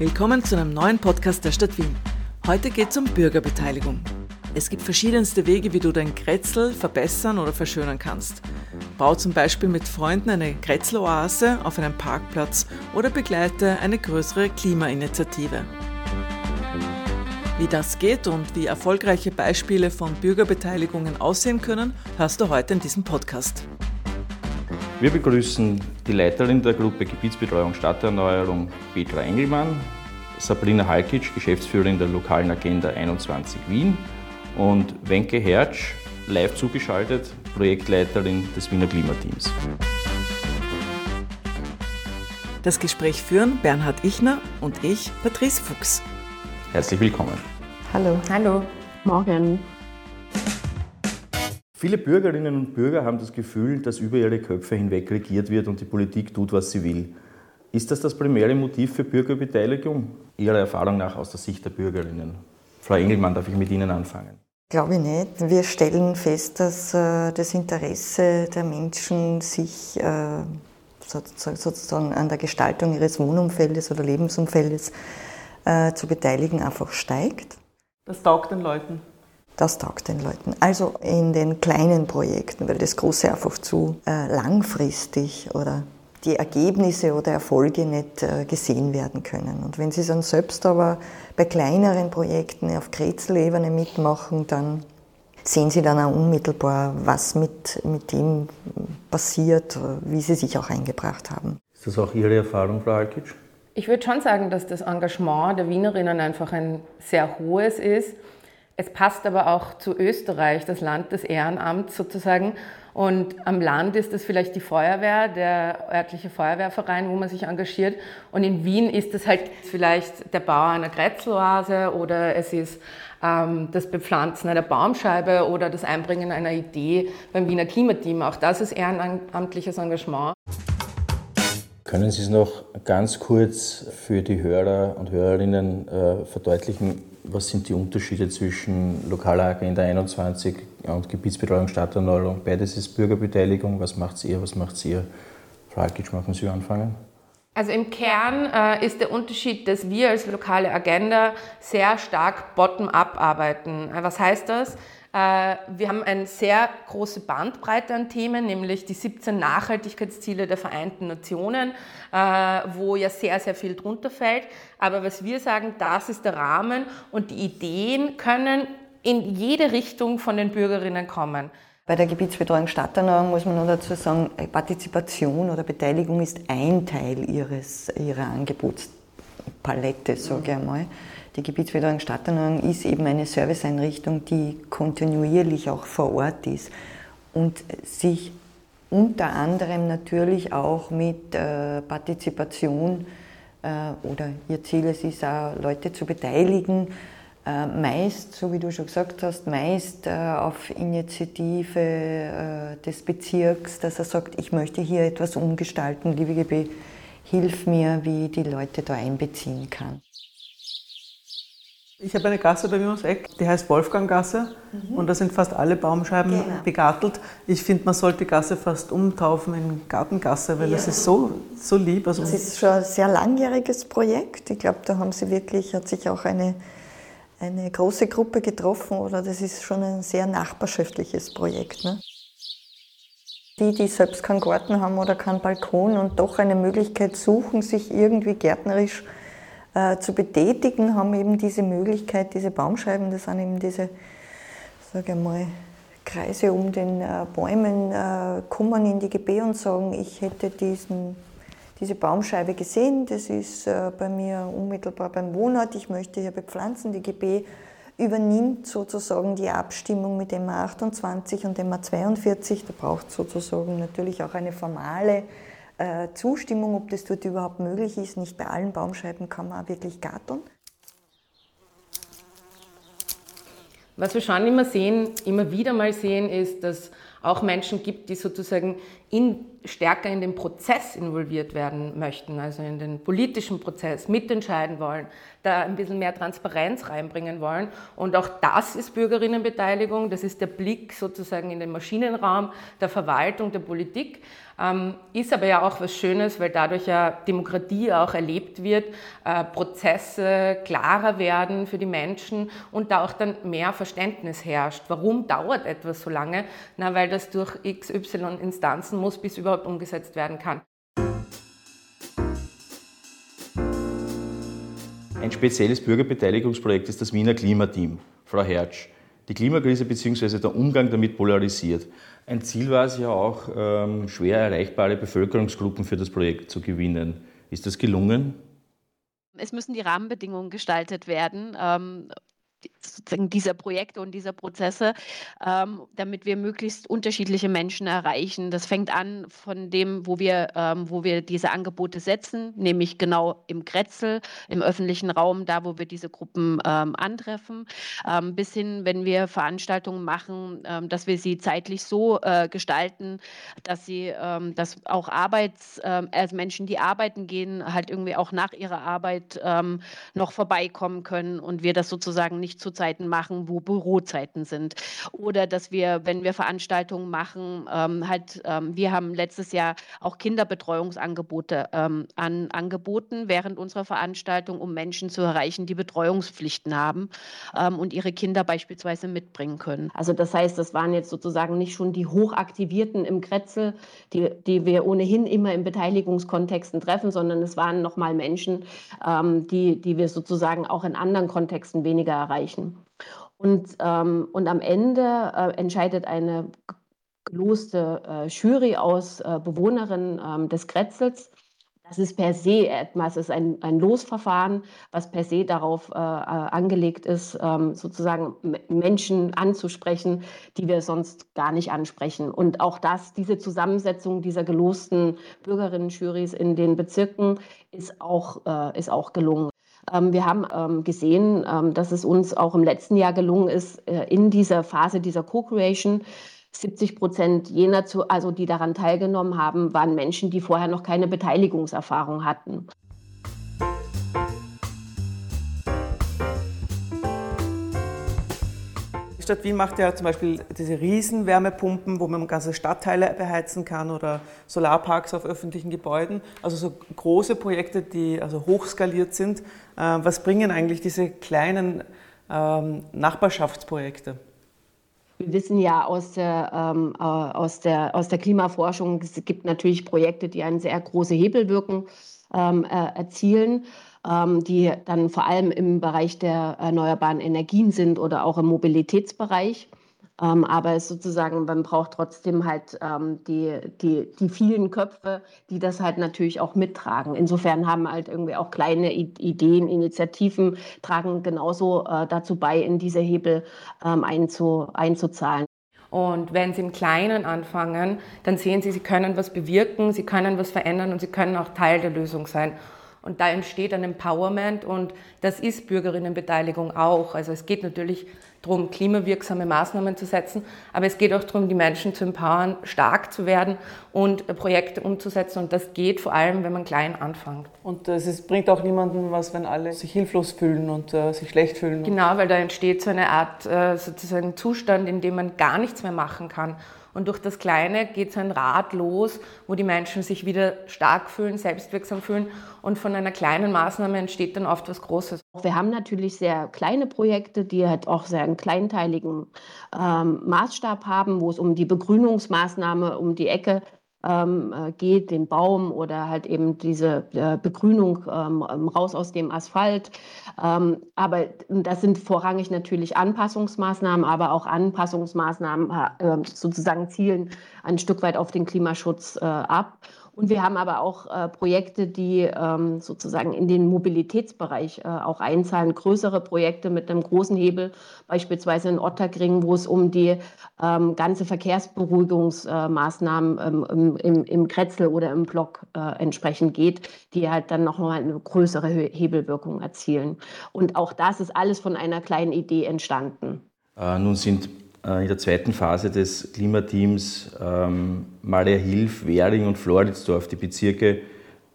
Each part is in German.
Willkommen zu einem neuen Podcast der Stadt Wien. Heute geht es um Bürgerbeteiligung. Es gibt verschiedenste Wege, wie du dein Kretzel verbessern oder verschönern kannst. Bau zum Beispiel mit Freunden eine Kretzeloase auf einem Parkplatz oder begleite eine größere Klimainitiative. Wie das geht und wie erfolgreiche Beispiele von Bürgerbeteiligungen aussehen können, hörst du heute in diesem Podcast. Wir begrüßen die Leiterin der Gruppe Gebietsbetreuung Stadterneuerung, Petra Engelmann, Sabrina Halkic, Geschäftsführerin der lokalen Agenda 21 Wien und Wenke Hertsch, live zugeschaltet, Projektleiterin des Wiener Klimateams. Das Gespräch führen Bernhard Ichner und ich, Patrice Fuchs. Herzlich willkommen. Hallo. Hallo. Morgen. Viele Bürgerinnen und Bürger haben das Gefühl, dass über ihre Köpfe hinweg regiert wird und die Politik tut, was sie will. Ist das das primäre Motiv für Bürgerbeteiligung? Ihrer Erfahrung nach aus der Sicht der Bürgerinnen. Frau Engelmann, darf ich mit Ihnen anfangen? Glaube ich nicht. Wir stellen fest, dass äh, das Interesse der Menschen sich äh, sozusagen an der Gestaltung ihres Wohnumfeldes oder Lebensumfeldes äh, zu beteiligen einfach steigt. Das taugt den Leuten. Das taugt den Leuten. Also in den kleinen Projekten, weil das Große einfach zu äh, langfristig oder die Ergebnisse oder Erfolge nicht äh, gesehen werden können. Und wenn sie dann selbst aber bei kleineren Projekten auf Kretzelebene mitmachen, dann sehen sie dann auch unmittelbar, was mit, mit dem passiert, wie sie sich auch eingebracht haben. Ist das auch Ihre Erfahrung, Frau Alkic? Ich würde schon sagen, dass das Engagement der Wienerinnen einfach ein sehr hohes ist. Es passt aber auch zu Österreich, das Land des Ehrenamts sozusagen. Und am Land ist es vielleicht die Feuerwehr, der örtliche Feuerwehrverein, wo man sich engagiert. Und in Wien ist es halt vielleicht der Bau einer Kretzeloase oder es ist ähm, das Bepflanzen einer Baumscheibe oder das Einbringen einer Idee beim Wiener Klimateam. Auch das ist ehrenamtliches Engagement. Können Sie es noch ganz kurz für die Hörer und Hörerinnen äh, verdeutlichen, was sind die Unterschiede zwischen lokaler Agenda 21 und Gebietsbetreuung Stadterneuerung? Beides ist Bürgerbeteiligung. Was macht ihr? Was macht ihr? Frau Alkic, machen Sie anfangen? Also im Kern äh, ist der Unterschied, dass wir als lokale Agenda sehr stark bottom-up arbeiten. Äh, was heißt das? Äh, wir haben eine sehr große Bandbreite an Themen, nämlich die 17 Nachhaltigkeitsziele der Vereinten Nationen, äh, wo ja sehr, sehr viel drunter fällt. Aber was wir sagen, das ist der Rahmen und die Ideen können in jede Richtung von den Bürgerinnen kommen. Bei der Gebietsbetreuung Stadterneuerung muss man nur dazu sagen, Partizipation oder Beteiligung ist ein Teil ihres, ihrer Angebotspalette, sage ich einmal. Die Gebietsbetreuung Stadterneuerung ist eben eine Serviceeinrichtung, die kontinuierlich auch vor Ort ist und sich unter anderem natürlich auch mit äh, Partizipation äh, oder ihr Ziel es ist auch, Leute zu beteiligen, äh, meist, so wie du schon gesagt hast, meist äh, auf Initiative äh, des Bezirks, dass er sagt, ich möchte hier etwas umgestalten, liebe GB, hilf mir, wie ich die Leute da einbeziehen kann. Ich habe eine Gasse bei mir ums Eck, die heißt Wolfganggasse mhm. und da sind fast alle Baumscheiben genau. begartelt. Ich finde, man sollte die Gasse fast umtaufen in Gartengasse, weil ja. das ist so, so lieb. Also das ist schon ein sehr langjähriges Projekt. Ich glaube, da haben sie wirklich, hat sich auch eine, eine große Gruppe getroffen oder das ist schon ein sehr nachbarschaftliches Projekt. Ne? Die, die selbst keinen Garten haben oder keinen Balkon und doch eine Möglichkeit suchen, sich irgendwie gärtnerisch äh, zu betätigen, haben eben diese Möglichkeit, diese Baumscheiben, das sind eben diese, sage ich mal, Kreise um den äh, Bäumen, äh, kommen in die GB und sagen, ich hätte diesen, diese Baumscheibe gesehen, das ist äh, bei mir unmittelbar beim Wohnort, ich möchte hier bepflanzen. Die GB übernimmt sozusagen die Abstimmung mit MA 28 und MA 42. Da braucht sozusagen natürlich auch eine formale äh, Zustimmung, ob das dort überhaupt möglich ist. Nicht bei allen Baumscheiben kann man auch wirklich garteln. Was wir schon immer sehen, immer wieder mal sehen, ist, dass auch Menschen gibt, die sozusagen in stärker in den Prozess involviert werden möchten, also in den politischen Prozess mitentscheiden wollen, da ein bisschen mehr Transparenz reinbringen wollen. Und auch das ist Bürgerinnenbeteiligung, das ist der Blick sozusagen in den Maschinenraum der Verwaltung, der Politik. Ähm, ist aber ja auch was Schönes, weil dadurch ja Demokratie auch erlebt wird, äh, Prozesse klarer werden für die Menschen und da auch dann mehr Verständnis herrscht. Warum dauert etwas so lange? Na, weil das durch XY Instanzen muss, bis überhaupt umgesetzt werden kann. Ein spezielles Bürgerbeteiligungsprojekt ist das Wiener Klimateam. Frau Hertsch, die Klimakrise bzw. der Umgang damit polarisiert. Ein Ziel war es ja auch, ähm, schwer erreichbare Bevölkerungsgruppen für das Projekt zu gewinnen. Ist das gelungen? Es müssen die Rahmenbedingungen gestaltet werden. Sozusagen dieser Projekte und dieser Prozesse, ähm, damit wir möglichst unterschiedliche Menschen erreichen. Das fängt an von dem, wo wir, ähm, wo wir diese Angebote setzen, nämlich genau im Kretzel, im öffentlichen Raum, da wo wir diese Gruppen ähm, antreffen, ähm, bis hin, wenn wir Veranstaltungen machen, ähm, dass wir sie zeitlich so äh, gestalten, dass sie, ähm, dass auch Arbeits, also Menschen, die arbeiten gehen, halt irgendwie auch nach ihrer Arbeit noch vorbeikommen können und wir das sozusagen nicht zu Zeiten machen, wo Bürozeiten sind. Oder dass wir, wenn wir Veranstaltungen machen, ähm, halt, ähm, wir haben letztes Jahr auch Kinderbetreuungsangebote ähm, an, angeboten während unserer Veranstaltung, um Menschen zu erreichen, die Betreuungspflichten haben ähm, und ihre Kinder beispielsweise mitbringen können. Also das heißt, das waren jetzt sozusagen nicht schon die Hochaktivierten im Kretzel, die, die wir ohnehin immer in Beteiligungskontexten treffen, sondern es waren nochmal Menschen, ähm, die, die wir sozusagen auch in anderen Kontexten weniger erreichen. Und, ähm, und am Ende äh, entscheidet eine geloste äh, Jury aus äh, Bewohnerinnen ähm, des Kretzels. Das ist per se etwas, ist ein, ein Losverfahren, was per se darauf äh, äh, angelegt ist, ähm, sozusagen Menschen anzusprechen, die wir sonst gar nicht ansprechen. Und auch das, diese Zusammensetzung dieser gelosten Bürgerinnen-Jurys in den Bezirken ist auch, äh, ist auch gelungen. Ähm, wir haben ähm, gesehen, ähm, dass es uns auch im letzten Jahr gelungen ist, äh, in dieser Phase dieser Co-Creation 70 Prozent jener, zu, also die daran teilgenommen haben, waren Menschen, die vorher noch keine Beteiligungserfahrung hatten. Stadt Wien macht ja zum Beispiel diese Riesenwärmepumpen, wo man ganze Stadtteile beheizen kann oder Solarparks auf öffentlichen Gebäuden. Also so große Projekte, die also hochskaliert sind. Äh, was bringen eigentlich diese kleinen ähm, Nachbarschaftsprojekte? Wir wissen ja aus der, ähm, äh, aus, der, aus der Klimaforschung, es gibt natürlich Projekte, die eine sehr große Hebelwirkung ähm, äh, erzielen die dann vor allem im Bereich der erneuerbaren Energien sind oder auch im Mobilitätsbereich. Ähm, aber es sozusagen, man braucht trotzdem halt ähm, die, die, die vielen Köpfe, die das halt natürlich auch mittragen. Insofern haben halt irgendwie auch kleine Ideen, Initiativen, tragen genauso äh, dazu bei, in diese Hebel ähm, einzu, einzuzahlen. Und wenn Sie im Kleinen anfangen, dann sehen Sie, Sie können was bewirken, Sie können was verändern und Sie können auch Teil der Lösung sein. Und da entsteht ein Empowerment und das ist Bürgerinnenbeteiligung auch. Also es geht natürlich darum, klimawirksame Maßnahmen zu setzen, aber es geht auch darum, die Menschen zu empowern, stark zu werden und Projekte umzusetzen. Und das geht vor allem, wenn man klein anfängt. Und es bringt auch niemandem was, wenn alle sich hilflos fühlen und äh, sich schlecht fühlen. Genau, weil da entsteht so eine Art äh, sozusagen Zustand, in dem man gar nichts mehr machen kann. Und durch das Kleine geht so ein Rad los, wo die Menschen sich wieder stark fühlen, selbstwirksam fühlen. Und von einer kleinen Maßnahme entsteht dann oft was Großes. Wir haben natürlich sehr kleine Projekte, die halt auch sehr einen kleinteiligen ähm, Maßstab haben, wo es um die Begrünungsmaßnahme um die Ecke ähm, äh, geht, den Baum oder halt eben diese äh, Begrünung ähm, ähm, raus aus dem Asphalt. Ähm, aber das sind vorrangig natürlich Anpassungsmaßnahmen, aber auch Anpassungsmaßnahmen äh, sozusagen zielen ein Stück weit auf den Klimaschutz äh, ab. Und wir haben aber auch äh, Projekte, die ähm, sozusagen in den Mobilitätsbereich äh, auch einzahlen, größere Projekte mit einem großen Hebel, beispielsweise in Otterkring, wo es um die ähm, ganze Verkehrsberuhigungsmaßnahmen ähm, im, im, im, Kretzel oder im Block äh, entsprechend geht, die halt dann nochmal eine größere Hebelwirkung erzielen. Und auch das ist alles von einer kleinen Idee entstanden. Äh, nun sind in der zweiten Phase des Klimateams ähm, Malea Hilf, Währing und Floridsdorf, die Bezirke,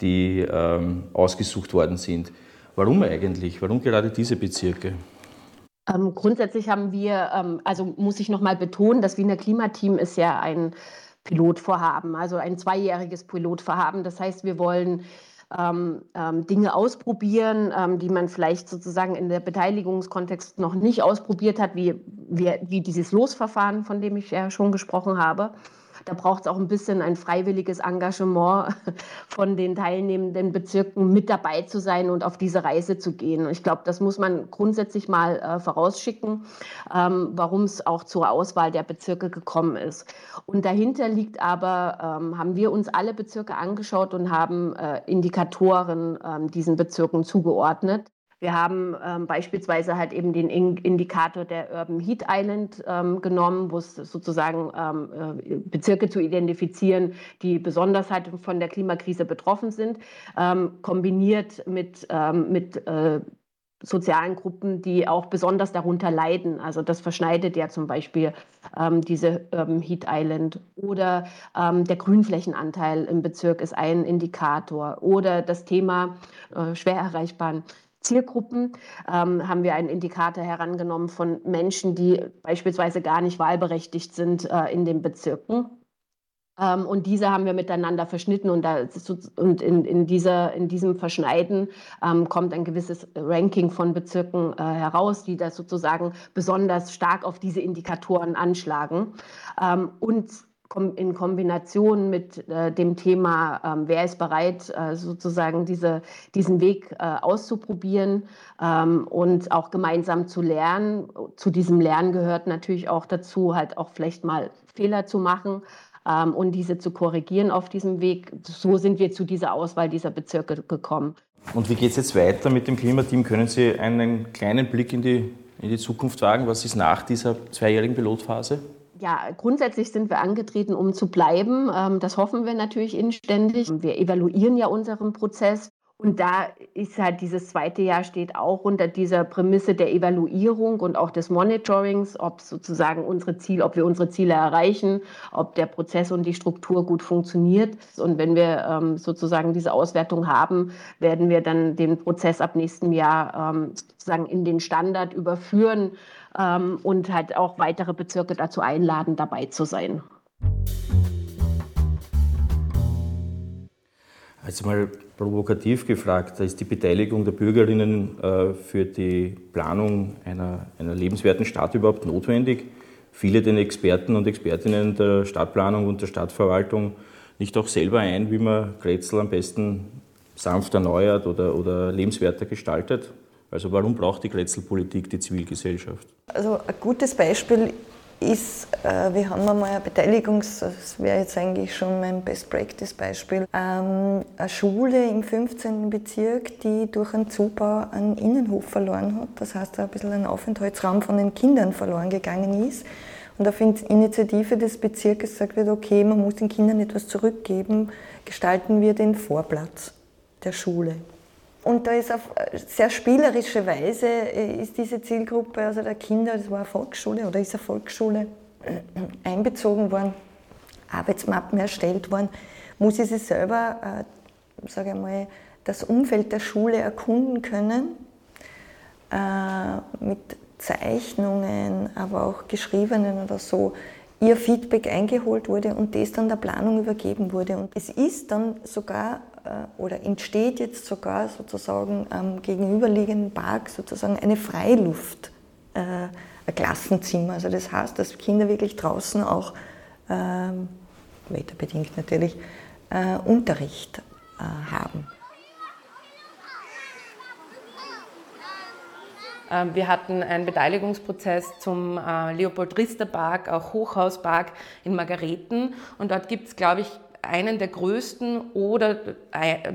die ähm, ausgesucht worden sind. Warum eigentlich? Warum gerade diese Bezirke? Ähm, grundsätzlich haben wir, ähm, also muss ich nochmal betonen, das Wiener Klimateam ist ja ein Pilotvorhaben, also ein zweijähriges Pilotvorhaben. Das heißt, wir wollen ähm, ähm, Dinge ausprobieren, ähm, die man vielleicht sozusagen in der Beteiligungskontext noch nicht ausprobiert hat, wie, wie, wie dieses Losverfahren, von dem ich ja schon gesprochen habe. Da braucht es auch ein bisschen ein freiwilliges Engagement von den teilnehmenden Bezirken mit dabei zu sein und auf diese Reise zu gehen. ich glaube, das muss man grundsätzlich mal äh, vorausschicken, ähm, warum es auch zur Auswahl der Bezirke gekommen ist. Und dahinter liegt aber, ähm, haben wir uns alle Bezirke angeschaut und haben äh, Indikatoren ähm, diesen Bezirken zugeordnet. Wir haben ähm, beispielsweise halt eben den Indikator der Urban Heat Island ähm, genommen, wo es sozusagen ähm, äh, Bezirke zu identifizieren, die besonders halt von der Klimakrise betroffen sind, ähm, kombiniert mit, ähm, mit äh, sozialen Gruppen, die auch besonders darunter leiden. Also das verschneidet ja zum Beispiel ähm, diese Urban Heat Island oder ähm, der Grünflächenanteil im Bezirk ist ein Indikator oder das Thema äh, schwer erreichbaren Zielgruppen ähm, haben wir einen Indikator herangenommen von Menschen, die beispielsweise gar nicht wahlberechtigt sind äh, in den Bezirken. Ähm, und diese haben wir miteinander verschnitten und, da, und in, in, dieser, in diesem Verschneiden ähm, kommt ein gewisses Ranking von Bezirken äh, heraus, die das sozusagen besonders stark auf diese Indikatoren anschlagen. Ähm, und in Kombination mit äh, dem Thema, ähm, wer ist bereit, äh, sozusagen diese, diesen Weg äh, auszuprobieren ähm, und auch gemeinsam zu lernen. Zu diesem Lernen gehört natürlich auch dazu, halt auch vielleicht mal Fehler zu machen ähm, und diese zu korrigieren auf diesem Weg. So sind wir zu dieser Auswahl dieser Bezirke gekommen. Und wie geht es jetzt weiter mit dem Klimateam? Können Sie einen kleinen Blick in die, in die Zukunft wagen? Was ist nach dieser zweijährigen Pilotphase? Ja, grundsätzlich sind wir angetreten, um zu bleiben. Ähm, das hoffen wir natürlich inständig. Wir evaluieren ja unseren Prozess. Und da ist halt dieses zweite Jahr steht auch unter dieser Prämisse der Evaluierung und auch des Monitorings, ob sozusagen unsere Ziele, ob wir unsere Ziele erreichen, ob der Prozess und die Struktur gut funktioniert. Und wenn wir ähm, sozusagen diese Auswertung haben, werden wir dann den Prozess ab nächstem Jahr ähm, sozusagen in den Standard überführen ähm, und halt auch weitere Bezirke dazu einladen, dabei zu sein. Also mal provokativ gefragt, da ist die Beteiligung der Bürgerinnen äh, für die Planung einer, einer lebenswerten Stadt überhaupt notwendig? Viele den Experten und Expertinnen der Stadtplanung und der Stadtverwaltung nicht auch selber ein, wie man Grätzl am besten sanft erneuert oder, oder lebenswerter gestaltet? Also warum braucht die Grätzl-Politik die Zivilgesellschaft? Also ein gutes Beispiel ist, äh, wir haben einmal ein Beteiligungs-, das wäre jetzt eigentlich schon mein Best-Practice-Beispiel, ähm, eine Schule im 15. Bezirk, die durch einen Zubau einen Innenhof verloren hat. Das heißt, ein bisschen ein Aufenthaltsraum von den Kindern verloren gegangen ist. Und auf Initiative des Bezirkes gesagt wird, okay, man muss den Kindern etwas zurückgeben, gestalten wir den Vorplatz der Schule. Und da ist auf sehr spielerische Weise äh, ist diese Zielgruppe, also der Kinder, das war eine Volksschule oder ist eine Volksschule, äh, einbezogen worden, Arbeitsmappen erstellt worden, muss sie sich selber, äh, sage ich mal, das Umfeld der Schule erkunden können, äh, mit Zeichnungen, aber auch geschriebenen oder so, ihr Feedback eingeholt wurde und das dann der Planung übergeben wurde. Und es ist dann sogar äh, oder entsteht jetzt sogar sozusagen am gegenüberliegenden Park sozusagen eine Freiluft, äh, ein Klassenzimmer. Also das heißt, dass Kinder wirklich draußen auch, ähm, wetterbedingt natürlich, äh, Unterricht haben. Wir hatten einen Beteiligungsprozess zum Leopold-Rister-Park, auch Hochhauspark in Margareten. Und dort gibt es, glaube ich, einen der größten oder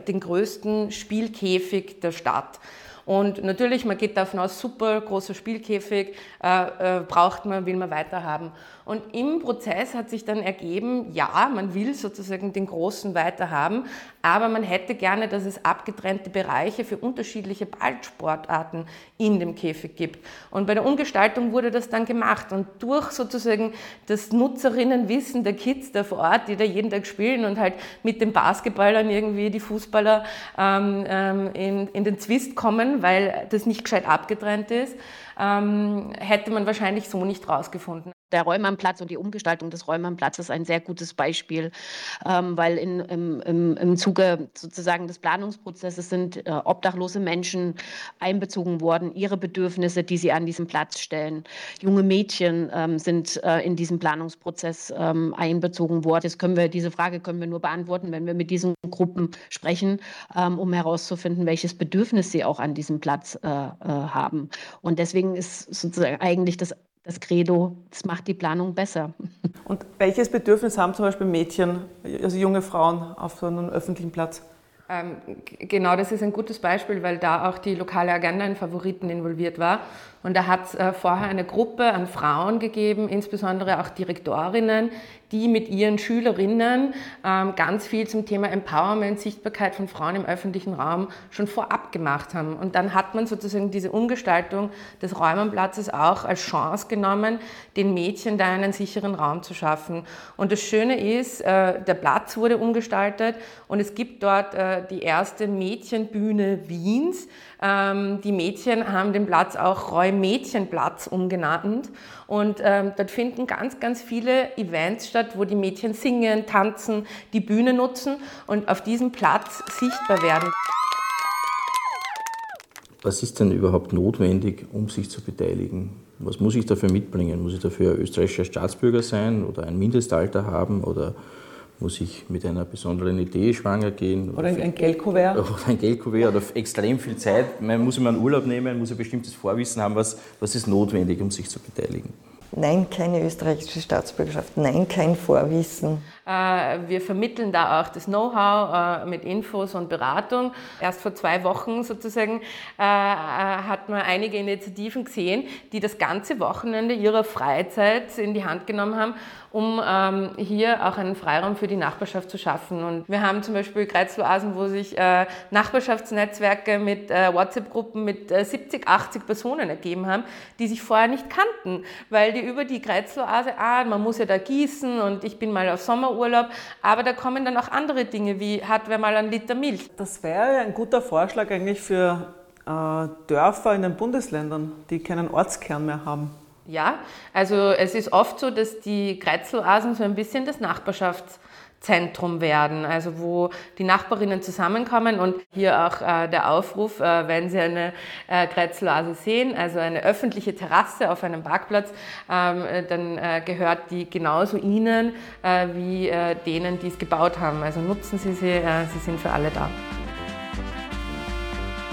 den größten Spielkäfig der Stadt. Und natürlich, man geht davon aus, super großer Spielkäfig, äh, äh, braucht man, will man weiterhaben. Und im Prozess hat sich dann ergeben, ja, man will sozusagen den großen weiterhaben, aber man hätte gerne, dass es abgetrennte Bereiche für unterschiedliche Ballsportarten in dem Käfig gibt. Und bei der Umgestaltung wurde das dann gemacht. Und durch sozusagen das Nutzerinnenwissen der Kids da vor Ort, die da jeden Tag spielen und halt mit den Basketballern irgendwie die Fußballer ähm, ähm in, in den Zwist kommen, weil das nicht gescheit abgetrennt ist, ähm, hätte man wahrscheinlich so nicht rausgefunden der Räumannplatz und die Umgestaltung des Räumannplatzes ein sehr gutes Beispiel, ähm, weil in, im, im, im Zuge sozusagen des Planungsprozesses sind äh, obdachlose Menschen einbezogen worden, ihre Bedürfnisse, die sie an diesem Platz stellen. Junge Mädchen ähm, sind äh, in diesem Planungsprozess ähm, einbezogen worden. Das können wir, diese Frage können wir nur beantworten, wenn wir mit diesen Gruppen sprechen, ähm, um herauszufinden, welches Bedürfnis sie auch an diesem Platz äh, äh haben. Und deswegen ist sozusagen eigentlich das das Credo, das macht die Planung besser. Und welches Bedürfnis haben zum Beispiel Mädchen, also junge Frauen auf so einem öffentlichen Platz? Ähm, genau, das ist ein gutes Beispiel, weil da auch die lokale Agenda in Favoriten involviert war. Und da hat es äh, vorher eine Gruppe an Frauen gegeben, insbesondere auch Direktorinnen, die mit ihren Schülerinnen ähm, ganz viel zum Thema Empowerment, Sichtbarkeit von Frauen im öffentlichen Raum schon vorab gemacht haben. Und dann hat man sozusagen diese Umgestaltung des Räumenplatzes auch als Chance genommen, den Mädchen da einen sicheren Raum zu schaffen. Und das Schöne ist, äh, der Platz wurde umgestaltet und es gibt dort äh, die erste Mädchenbühne Wiens. Ähm, die Mädchen haben den Platz auch Räum-Mädchenplatz umgenannt. Und ähm, dort finden ganz, ganz viele Events statt, wo die Mädchen singen, tanzen, die Bühne nutzen und auf diesem Platz sichtbar werden. Was ist denn überhaupt notwendig, um sich zu beteiligen? Was muss ich dafür mitbringen? Muss ich dafür österreichischer Staatsbürger sein oder ein Mindestalter haben oder muss ich mit einer besonderen Idee schwanger gehen. Oder, oder ein Geldkuvert. Oder ein Geldkuvert oder extrem viel Zeit. Man muss immer einen Urlaub nehmen, muss ein bestimmtes Vorwissen haben, was, was ist notwendig, um sich zu beteiligen. Nein, keine österreichische Staatsbürgerschaft. Nein, kein Vorwissen. Äh, wir vermitteln da auch das Know-how äh, mit Infos und Beratung. Erst vor zwei Wochen sozusagen äh, hat man einige Initiativen gesehen, die das ganze Wochenende ihrer Freizeit in die Hand genommen haben, um ähm, hier auch einen Freiraum für die Nachbarschaft zu schaffen. Und wir haben zum Beispiel Kreuzloasen, wo sich Nachbarschaftsnetzwerke mit WhatsApp-Gruppen mit 70, 80 Personen ergeben haben, die sich vorher nicht kannten, weil die über die Kreuzloase, ah, man muss ja da gießen und ich bin mal auf Sommerurlaub, aber da kommen dann auch andere Dinge, wie hat wer mal einen Liter Milch. Das wäre ein guter Vorschlag eigentlich für äh, Dörfer in den Bundesländern, die keinen Ortskern mehr haben. Ja, also es ist oft so, dass die Kreuzloasen so ein bisschen das Nachbarschafts- Zentrum werden, also wo die Nachbarinnen zusammenkommen und hier auch äh, der Aufruf, äh, wenn Sie eine äh, Kretzeloase sehen, also eine öffentliche Terrasse auf einem Parkplatz, ähm, äh, dann äh, gehört die genauso Ihnen äh, wie äh, denen, die es gebaut haben. Also nutzen Sie sie, äh, sie sind für alle da.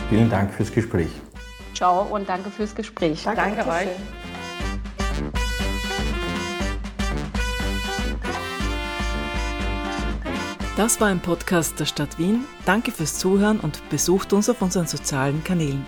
Vielen Dank fürs Gespräch. Ciao und danke fürs Gespräch. Danke, danke euch. Das war ein Podcast der Stadt Wien. Danke fürs Zuhören und besucht uns auf unseren sozialen Kanälen.